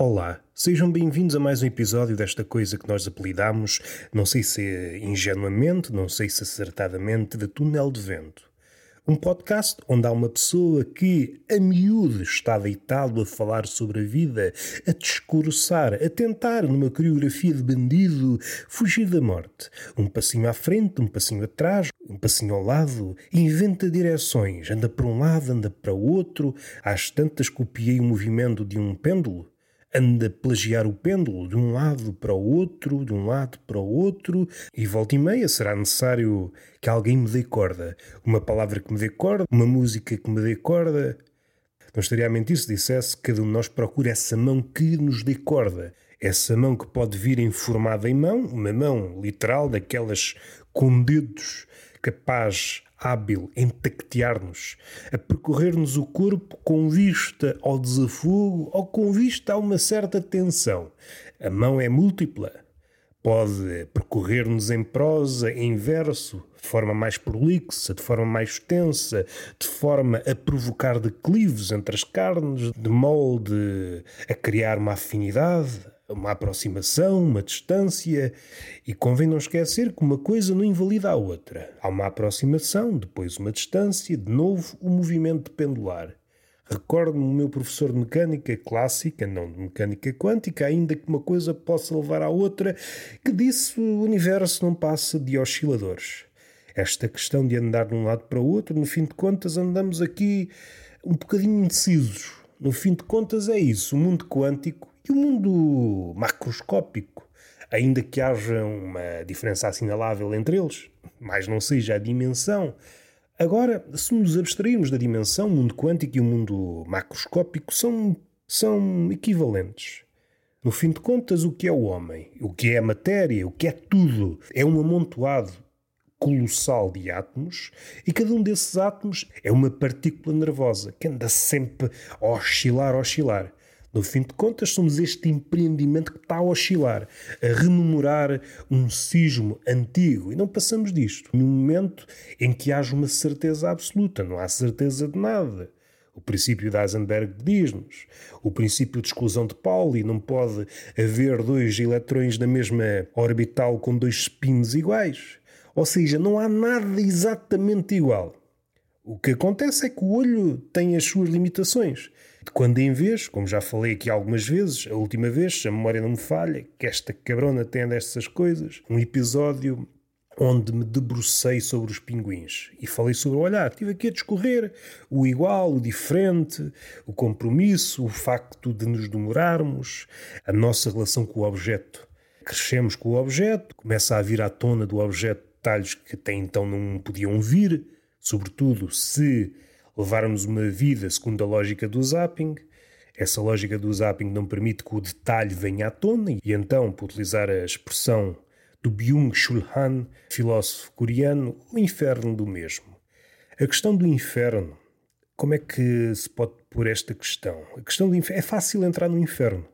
Olá, sejam bem-vindos a mais um episódio desta coisa que nós apelidamos, não sei se ingenuamente, não sei se acertadamente, de Túnel de Vento. Um podcast onde há uma pessoa que, a miúde, está deitado a falar sobre a vida, a discursar, a tentar, numa coreografia de bandido, fugir da morte. Um passinho à frente, um passinho atrás, um passinho ao lado, inventa direções, anda para um lado, anda para o outro, às tantas copiei o movimento de um pêndulo anda a plagiar o pêndulo de um lado para o outro, de um lado para o outro, e volta e meia será necessário que alguém me dê corda. Uma palavra que me dê corda, uma música que me dê corda. Não estaria a mentir se dissesse que cada um de nós procura essa mão que nos dê corda. Essa mão que pode vir informada em mão, uma mão literal, daquelas com dedos, capaz hábil em tactear-nos, a percorrer-nos o corpo com vista ao desafogo ou com vista a uma certa tensão. A mão é múltipla. Pode percorrer-nos em prosa, em verso, de forma mais prolixa, de forma mais tensa, de forma a provocar declives entre as carnes, de molde a criar uma afinidade, uma aproximação, uma distância, e convém não esquecer que uma coisa não invalida a outra. Há uma aproximação, depois uma distância, de novo o um movimento pendular. Recordo-me o meu professor de mecânica clássica, não de mecânica quântica, ainda que uma coisa possa levar à outra, que disse o universo não passa de osciladores. Esta questão de andar de um lado para o outro, no fim de contas, andamos aqui um bocadinho indecisos. No fim de contas, é isso. O mundo quântico e o mundo macroscópico, ainda que haja uma diferença assinalável entre eles, mas não seja a dimensão. Agora, se nos abstrairmos da dimensão, o mundo quântico e o mundo macroscópico são, são equivalentes. No fim de contas, o que é o homem? O que é a matéria? O que é tudo? É um amontoado colossal de átomos e cada um desses átomos é uma partícula nervosa que anda sempre a oscilar, a oscilar. No fim de contas, somos este empreendimento que está a oscilar, a rememorar um sismo antigo. E não passamos disto. Num momento em que haja uma certeza absoluta, não há certeza de nada. O princípio de Heisenberg diz-nos. O princípio de exclusão de Pauli não pode haver dois eletrões na mesma orbital com dois spins iguais. Ou seja, não há nada exatamente igual. O que acontece é que o olho tem as suas limitações de quando em vez, como já falei aqui algumas vezes, a última vez, se a memória não me falha, que esta cabrona tem destas coisas, um episódio onde me debrucei sobre os pinguins e falei sobre o olhar. Estive aqui a discorrer o igual, o diferente, o compromisso, o facto de nos demorarmos, a nossa relação com o objeto. Crescemos com o objeto, começa a vir à tona do objeto detalhes que até então não podiam vir, sobretudo se levarmos uma vida segundo a lógica do zapping. Essa lógica do zapping não permite que o detalhe venha à tona, e então, por utilizar a expressão do Byung-Chul Han, filósofo coreano, o inferno do mesmo. A questão do inferno, como é que se pode pôr esta questão? A questão do inferno, é fácil entrar no inferno.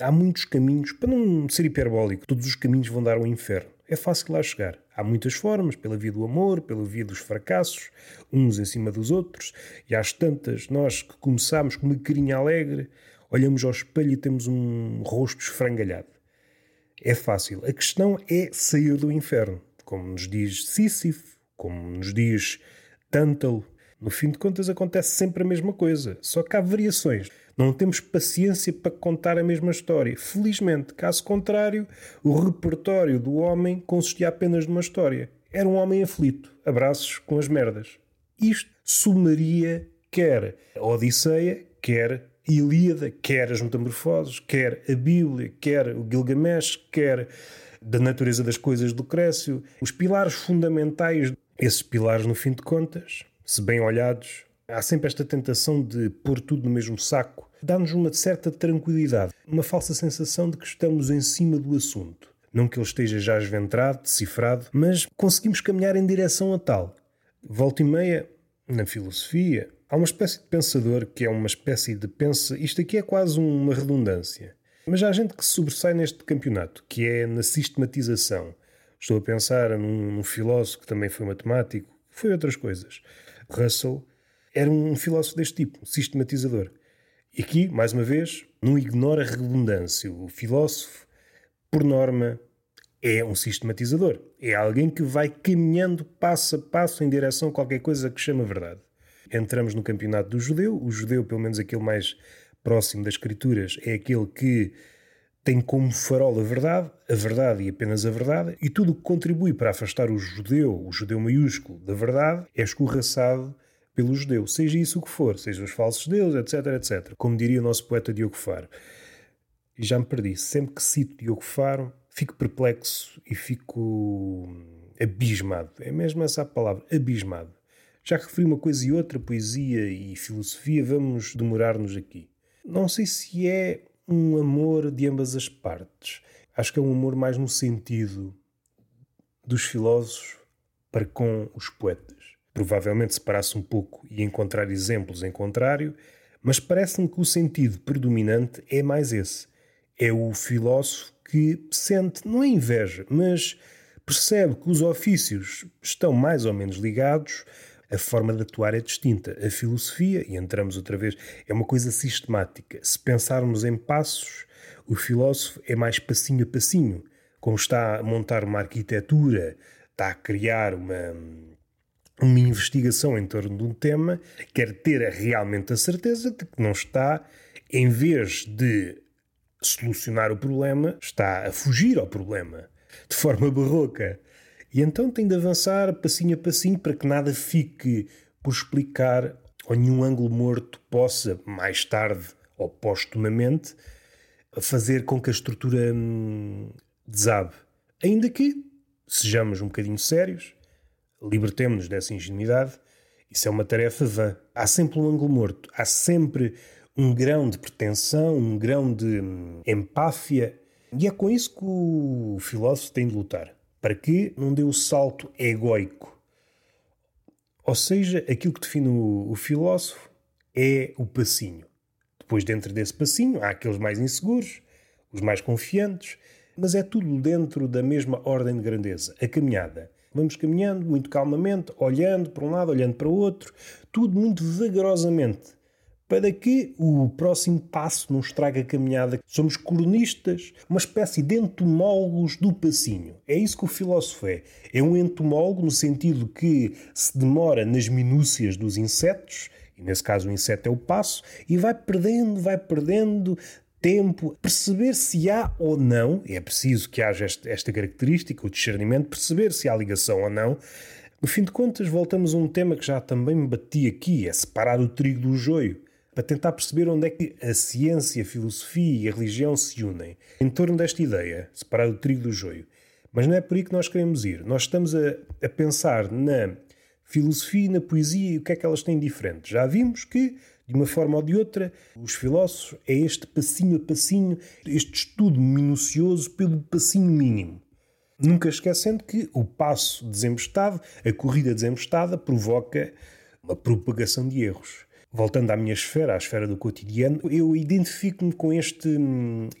Há muitos caminhos, para não ser hiperbólico, todos os caminhos vão dar ao inferno. É fácil lá chegar. Há muitas formas, pela via do amor, pela via dos fracassos, uns em cima dos outros, e às tantas, nós que começamos com uma carinha alegre, olhamos ao espelho e temos um rosto esfrangalhado. É fácil. A questão é sair do inferno, como nos diz Sísifo, como nos diz Tântalo. No fim de contas, acontece sempre a mesma coisa, só que há variações. Não temos paciência para contar a mesma história. Felizmente, caso contrário, o repertório do homem consistia apenas numa história. Era um homem aflito, abraços com as merdas. Isto sumaria quer a Odisseia, quer a Ilíada, quer as Metamorfoses, quer a Bíblia, quer o Gilgamesh, quer da natureza das coisas do Crécio. Os pilares fundamentais, esses pilares, no fim de contas, se bem olhados, há sempre esta tentação de pôr tudo no mesmo saco dá-nos uma certa tranquilidade, uma falsa sensação de que estamos em cima do assunto. Não que ele esteja já esventrado, decifrado, mas conseguimos caminhar em direção a tal. Volta e meia, na filosofia, há uma espécie de pensador que é uma espécie de pensa. Isto aqui é quase uma redundância. Mas há gente que se sobressai neste campeonato, que é na sistematização. Estou a pensar num, num filósofo que também foi matemático, foi outras coisas. Russell era um filósofo deste tipo, sistematizador. E aqui, mais uma vez, não ignora a redundância. O filósofo, por norma, é um sistematizador. É alguém que vai caminhando passo a passo em direção a qualquer coisa que chama verdade. Entramos no campeonato do judeu. O judeu, pelo menos aquele mais próximo das escrituras, é aquele que tem como farol a verdade, a verdade e apenas a verdade, e tudo o que contribui para afastar o judeu, o judeu maiúsculo, da verdade, é escorraçado pelo judeu, seja isso o que for, seja os falsos deuses, etc, etc. Como diria o nosso poeta Diogo Faro. E já me perdi, sempre que cito Diogo Faro, fico perplexo e fico abismado. É mesmo essa a palavra, abismado. Já referi uma coisa e outra, poesia e filosofia, vamos demorar-nos aqui. Não sei se é um amor de ambas as partes. Acho que é um amor mais no sentido dos filósofos para com os poetas. Provavelmente separasse um pouco e encontrar exemplos em contrário, mas parece-me que o sentido predominante é mais esse. É o filósofo que sente, não é inveja, mas percebe que os ofícios estão mais ou menos ligados, a forma de atuar é distinta. A filosofia, e entramos outra vez, é uma coisa sistemática. Se pensarmos em passos, o filósofo é mais passinho a passinho. Como está a montar uma arquitetura, está a criar uma, uma investigação em torno de um tema, quer ter realmente a certeza de que não está, em vez de solucionar o problema, está a fugir ao problema de forma barroca. E então tem de avançar passinho a passinho para que nada fique por explicar ou nenhum ângulo morto possa, mais tarde ou postumamente, fazer com que a estrutura hum, desabe. Ainda que sejamos um bocadinho sérios, libertemos-nos dessa ingenuidade, isso é uma tarefa vã. Há sempre um ângulo morto, há sempre um grão de pretensão, um grão de hum, empáfia. E é com isso que o filósofo tem de lutar. Para que não dê o salto egóico. Ou seja, aquilo que define o, o filósofo é o passinho. Depois, dentro desse passinho, há aqueles mais inseguros, os mais confiantes, mas é tudo dentro da mesma ordem de grandeza, a caminhada. Vamos caminhando muito calmamente, olhando para um lado, olhando para o outro, tudo muito vagarosamente para que o próximo passo não estrague a caminhada. Somos cronistas, uma espécie de entomólogos do passinho. É isso que o filósofo é. É um entomólogo no sentido que se demora nas minúcias dos insetos, e nesse caso o inseto é o passo, e vai perdendo, vai perdendo tempo, perceber se há ou não, é preciso que haja esta característica, o discernimento, perceber se há ligação ou não. No fim de contas, voltamos a um tema que já também me bati aqui, é separar o trigo do joio para tentar perceber onde é que a ciência, a filosofia e a religião se unem em torno desta ideia, separar o trigo do joio. Mas não é por aí que nós queremos ir. Nós estamos a, a pensar na filosofia e na poesia e o que é que elas têm diferente. Já vimos que, de uma forma ou de outra, os filósofos é este passinho a passinho, este estudo minucioso pelo passinho mínimo. Nunca esquecendo que o passo desembestado, a corrida desembestada, provoca uma propagação de erros voltando à minha esfera, à esfera do cotidiano, eu identifico-me com este,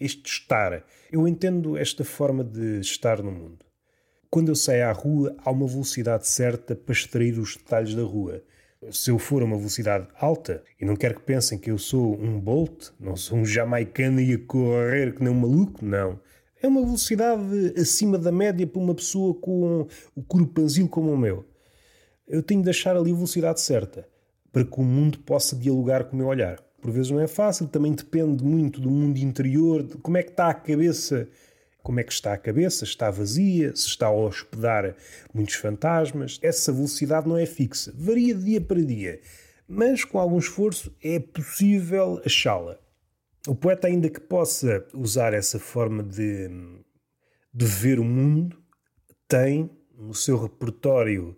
este estar. Eu entendo esta forma de estar no mundo. Quando eu saio à rua, há uma velocidade certa para extrair os detalhes da rua. Se eu for a uma velocidade alta, e não quero que pensem que eu sou um Bolt, não sou um jamaicano e a correr que nem um maluco, não. É uma velocidade acima da média para uma pessoa com o corpanzil como o meu. Eu tenho de achar ali a velocidade certa para que o mundo possa dialogar com o meu olhar. Por vezes não é fácil, também depende muito do mundo interior, de como é que está a cabeça, como é que está a cabeça, está vazia, se está a hospedar muitos fantasmas. Essa velocidade não é fixa, varia de dia para dia, mas com algum esforço é possível achá-la. O poeta, ainda que possa usar essa forma de, de ver o mundo, tem no seu repertório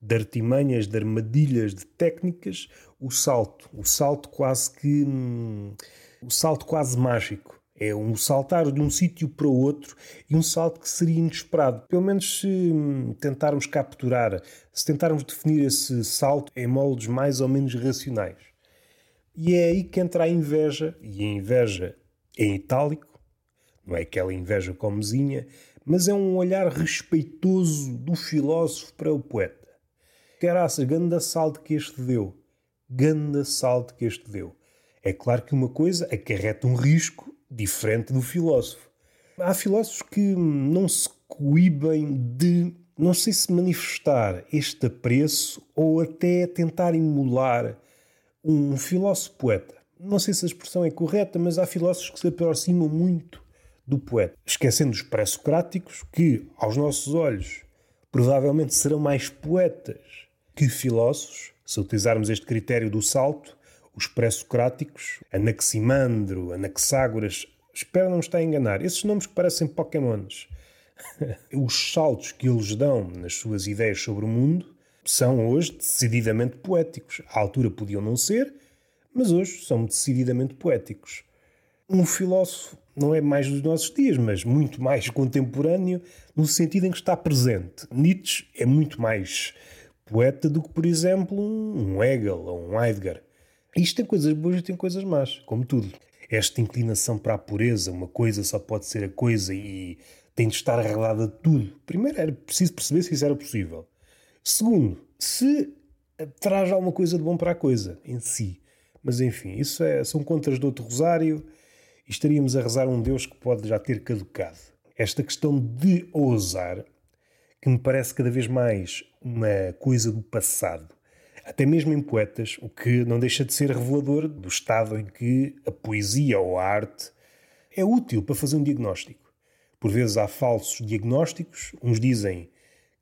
de artimanhas, de armadilhas, de técnicas, o salto, o salto quase que hum, o salto quase mágico. É um saltar de um sítio para o outro e um salto que seria inesperado. Pelo menos se hum, tentarmos capturar, se tentarmos definir esse salto em moldes mais ou menos racionais. E é aí que entra a inveja, e a inveja em itálico, não é aquela inveja comezinha, mas é um olhar respeitoso do filósofo para o poeta. Caraças, ganda salto que este deu. Ganda salto que este deu. É claro que uma coisa acarreta um risco diferente do filósofo. Há filósofos que não se coíbem de, não sei se manifestar este apreço ou até tentar emular um filósofo poeta. Não sei se a expressão é correta, mas há filósofos que se aproximam muito do poeta, esquecendo os pré-socráticos, que, aos nossos olhos, provavelmente serão mais poetas que filósofos, se utilizarmos este critério do salto, os pré-socráticos, Anaximandro, Anaxágoras, espero não me estar a enganar, esses nomes que parecem Pokémons. Os saltos que eles dão nas suas ideias sobre o mundo são hoje decididamente poéticos. À altura podiam não ser, mas hoje são decididamente poéticos. Um filósofo não é mais dos nossos dias, mas muito mais contemporâneo, no sentido em que está presente. Nietzsche é muito mais poeta do que, por exemplo, um Hegel ou um Heidegger. Isto tem coisas boas e tem coisas más, como tudo. Esta inclinação para a pureza, uma coisa só pode ser a coisa e tem de estar arreglada de tudo. Primeiro, era preciso perceber se isso era possível. Segundo, se traz alguma coisa de bom para a coisa em si. Mas enfim, isso é, são contas do outro rosário e estaríamos a rezar um Deus que pode já ter caducado. Esta questão de ousar, que me parece cada vez mais uma coisa do passado, até mesmo em poetas, o que não deixa de ser revelador do estado em que a poesia ou a arte é útil para fazer um diagnóstico. Por vezes há falsos diagnósticos, uns dizem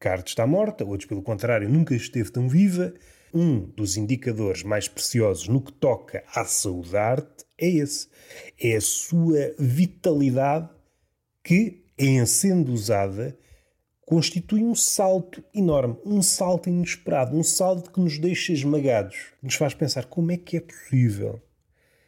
que a arte está morta, outros, pelo contrário, nunca esteve tão viva. Um dos indicadores mais preciosos no que toca à saúde da arte é esse: é a sua vitalidade que, em sendo usada, constitui um salto enorme, um salto inesperado, um salto que nos deixa esmagados, que nos faz pensar como é que é possível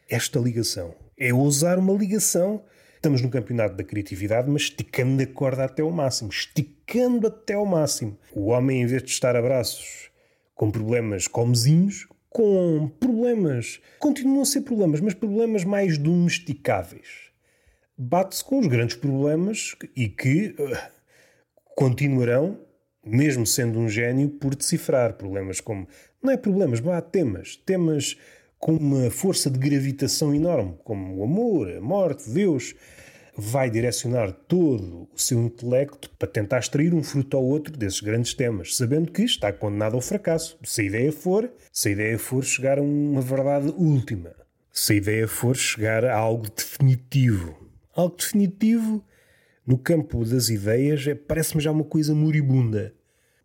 esta ligação. É usar uma ligação. Estamos no campeonato da criatividade, mas esticando a corda até ao máximo, esticando até ao máximo. O homem, em vez de estar a braços com problemas comezinhos, com problemas, continuam a ser problemas, mas problemas mais domesticáveis. Bate-se com os grandes problemas e que uh, continuarão, mesmo sendo um gênio, por decifrar problemas como. Não é problemas, mas há temas. Temas com uma força de gravitação enorme, como o amor, a morte, Deus vai direcionar todo o seu intelecto para tentar extrair um fruto ao outro desses grandes temas, sabendo que está condenado ao fracasso. Se a ideia for, se a ideia for chegar a uma verdade última, se a ideia for chegar a algo definitivo. Algo definitivo no campo das ideias é, parece-me já uma coisa moribunda.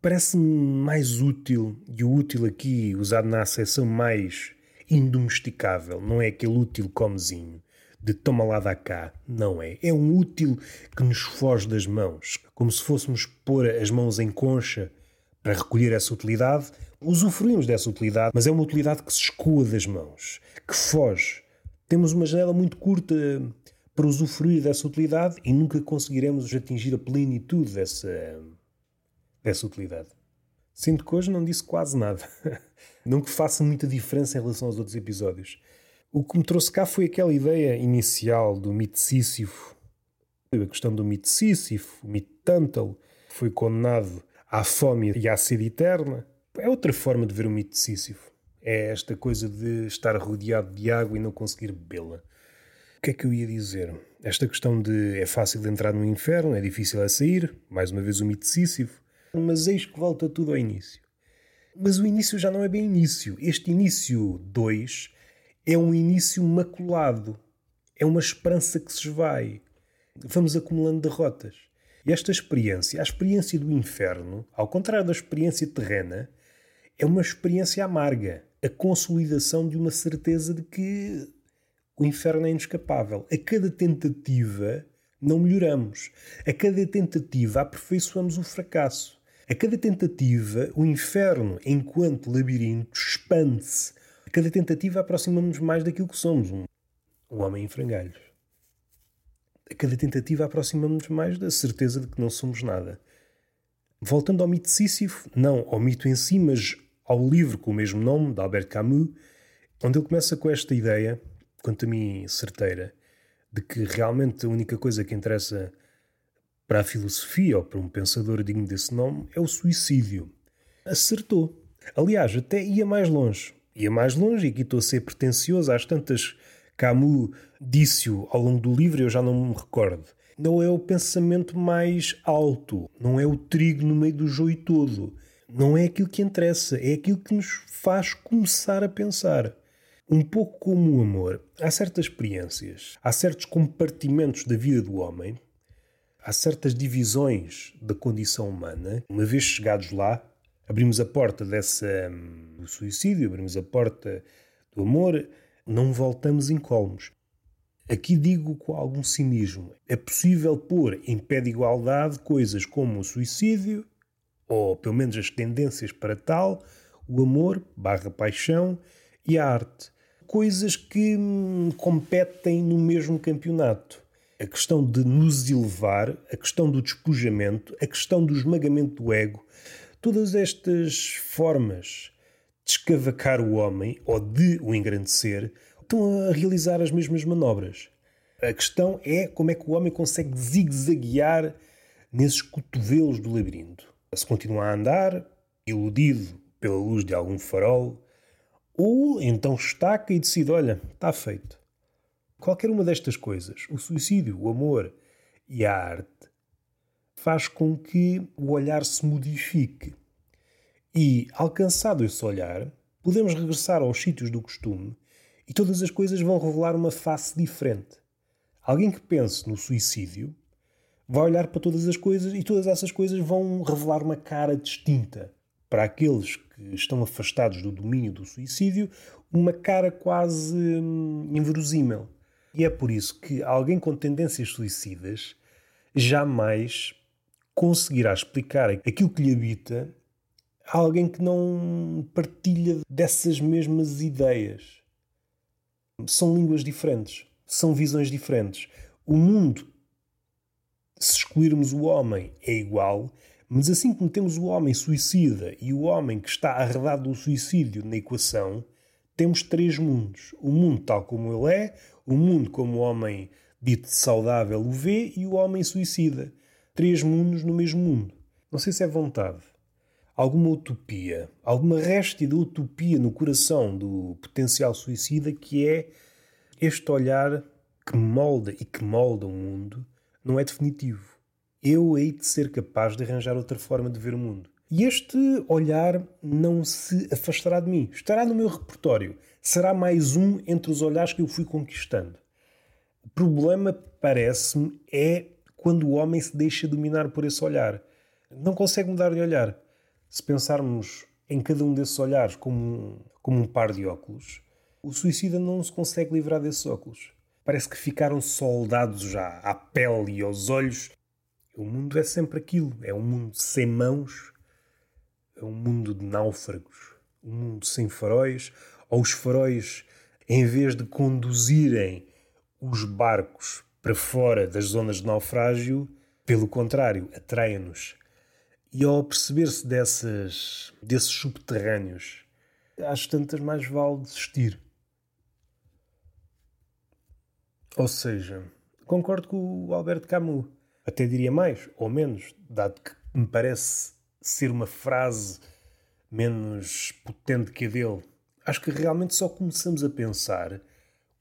Parece-me mais útil, e o útil aqui usado na acessão mais indomesticável, não é aquele útil comezinho de toma lá da cá. Não é. É um útil que nos foge das mãos, como se fôssemos pôr as mãos em concha para recolher essa utilidade. Usufruímos dessa utilidade, mas é uma utilidade que se escoa das mãos, que foge. Temos uma janela muito curta para usufruir dessa utilidade e nunca conseguiremos atingir a plenitude dessa, dessa utilidade. Sinto que hoje não disse quase nada. Não que faça muita diferença em relação aos outros episódios. O que me trouxe cá foi aquela ideia inicial do mito Sísifo. A questão do mito Sísifo, o mito Tântalo, foi condenado à fome e à sede eterna. É outra forma de ver o mito Sísifo. É esta coisa de estar rodeado de água e não conseguir bebê-la. O que é que eu ia dizer? Esta questão de é fácil entrar no inferno, é difícil a sair, mais uma vez o mito Sísifo, mas eis que volta tudo ao início. Mas o início já não é bem início. Este início 2 é um início maculado. É uma esperança que se esvai. Vamos acumulando derrotas. E esta experiência, a experiência do inferno, ao contrário da experiência terrena, é uma experiência amarga. A consolidação de uma certeza de que o inferno é inescapável. A cada tentativa não melhoramos. A cada tentativa aperfeiçoamos o fracasso. A cada tentativa, o inferno, enquanto labirinto, expande-se a cada tentativa aproximamos-nos mais daquilo que somos, um, um homem em frangalhos. A cada tentativa aproximamos-nos mais da certeza de que não somos nada. Voltando ao mito Sísifo, não ao mito em si, mas ao livro com o mesmo nome, de Albert Camus, onde ele começa com esta ideia, quanto a mim certeira, de que realmente a única coisa que interessa para a filosofia ou para um pensador digno desse nome é o suicídio. Acertou. Aliás, até ia mais longe Ia mais longe, e aqui estou a ser pretencioso, às tantas Camus disse-o ao longo do livro, eu já não me recordo. Não é o pensamento mais alto, não é o trigo no meio do joio todo. Não é aquilo que interessa, é aquilo que nos faz começar a pensar. Um pouco como o amor, há certas experiências, há certos compartimentos da vida do homem, há certas divisões da condição humana. Uma vez chegados lá, abrimos a porta dessa hum, do suicídio, abrimos a porta do amor, não voltamos incólumes. Aqui digo com algum cinismo: é possível pôr em pé de igualdade coisas como o suicídio, ou pelo menos as tendências para tal, o amor, barra paixão e a arte coisas que hum, competem no mesmo campeonato. A questão de nos elevar, a questão do despojamento, a questão do esmagamento do ego, todas estas formas de escavacar o homem ou de o engrandecer estão a realizar as mesmas manobras. A questão é como é que o homem consegue zigue-zaguear nesses cotovelos do labirinto. Se continua a andar, iludido pela luz de algum farol, ou então estaca e decide: olha, está feito. Qualquer uma destas coisas, o suicídio, o amor e a arte, faz com que o olhar se modifique. E, alcançado esse olhar, podemos regressar aos sítios do costume e todas as coisas vão revelar uma face diferente. Alguém que pense no suicídio vai olhar para todas as coisas e todas essas coisas vão revelar uma cara distinta para aqueles que estão afastados do domínio do suicídio, uma cara quase hum, inverosímil. E é por isso que alguém com tendências suicidas jamais conseguirá explicar aquilo que lhe habita a alguém que não partilha dessas mesmas ideias. São línguas diferentes, são visões diferentes. O mundo, se excluirmos o homem, é igual, mas assim como temos o homem suicida e o homem que está arredado do suicídio na equação, temos três mundos. O mundo tal como ele é, o mundo como o homem dito saudável o vê e o homem suicida. Três mundos no mesmo mundo. Não sei se é vontade. Alguma utopia, alguma réstia de utopia no coração do potencial suicida que é este olhar que molda e que molda o mundo não é definitivo eu hei de ser capaz de arranjar outra forma de ver o mundo. E este olhar não se afastará de mim. Estará no meu repertório. Será mais um entre os olhares que eu fui conquistando. O problema, parece-me, é quando o homem se deixa dominar por esse olhar. Não consegue mudar de olhar. Se pensarmos em cada um desses olhares como como um par de óculos, o suicida não se consegue livrar desses óculos. Parece que ficaram soldados já à pele e aos olhos o mundo é sempre aquilo: é um mundo sem mãos, é um mundo de náufragos, um mundo sem faróis, ou os faróis, em vez de conduzirem os barcos para fora das zonas de naufrágio, pelo contrário, atraem-nos. E ao perceber-se desses subterrâneos, às tantas mais vale desistir. Ou seja, concordo com o Alberto Camus. Até diria mais ou menos, dado que me parece ser uma frase menos potente que a dele. Acho que realmente só começamos a pensar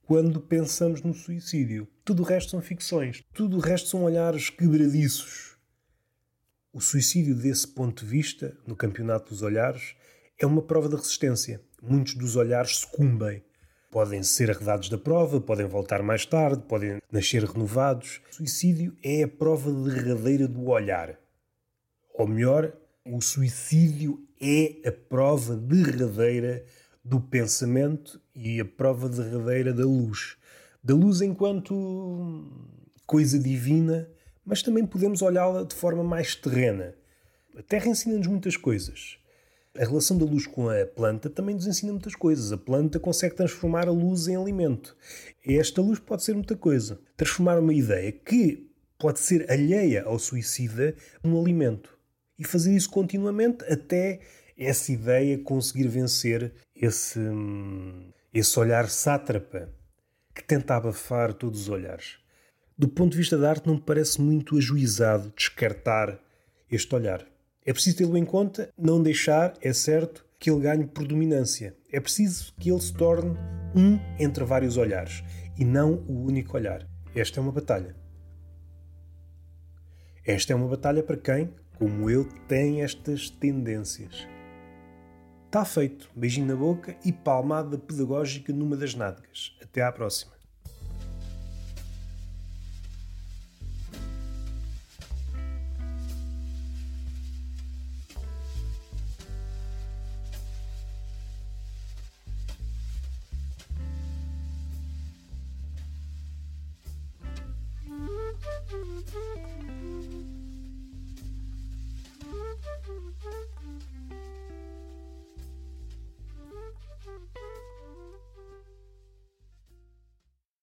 quando pensamos no suicídio. Tudo o resto são ficções. Tudo o resto são olhares quebradiços. O suicídio, desse ponto de vista, no campeonato dos olhares, é uma prova de resistência. Muitos dos olhares sucumbem. Podem ser arredados da prova, podem voltar mais tarde, podem nascer renovados. O suicídio é a prova derradeira do olhar. Ou melhor, o suicídio é a prova derradeira do pensamento e a prova derradeira da luz. Da luz enquanto coisa divina, mas também podemos olhá-la de forma mais terrena. A Terra ensina-nos muitas coisas. A relação da luz com a planta também nos ensina muitas coisas. A planta consegue transformar a luz em alimento. Esta luz pode ser muita coisa. Transformar uma ideia que pode ser alheia ao suicida num alimento. E fazer isso continuamente até essa ideia conseguir vencer esse, esse olhar sátrapa que tenta abafar todos os olhares. Do ponto de vista da arte, não me parece muito ajuizado descartar este olhar. É preciso tê-lo em conta, não deixar, é certo, que ele ganhe predominância. É preciso que ele se torne um entre vários olhares e não o único olhar. Esta é uma batalha. Esta é uma batalha para quem, como eu, tem estas tendências. Está feito. Beijinho na boca e palmada pedagógica numa das nádegas. Até à próxima.